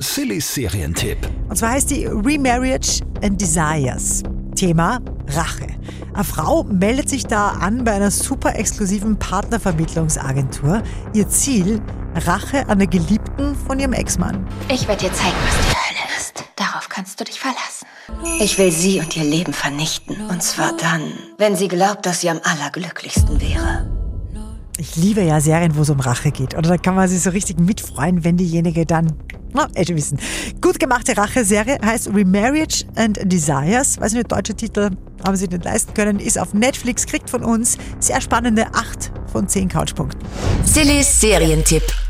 Silly Serientipp. Und zwar heißt die Remarriage and Desires. Thema Rache. Eine Frau meldet sich da an bei einer super exklusiven Partnervermittlungsagentur. Ihr Ziel, Rache an der Geliebten von ihrem Ex-Mann. Ich werde dir zeigen, was die Hölle ist. Darauf kannst du dich verlassen. Ich will sie und ihr Leben vernichten. Und zwar dann, wenn sie glaubt, dass sie am allerglücklichsten wäre. Ich liebe ja Serien, wo es um Rache geht. Oder da kann man sich so richtig mitfreuen, wenn diejenige dann, na, eh schon wissen. Gut gemachte Rache-Serie heißt Remarriage and Desires. Weiß nicht, deutscher Titel, haben sie nicht leisten können. Ist auf Netflix, kriegt von uns sehr spannende 8 von 10 Couchpunkten. Silly Serientipp.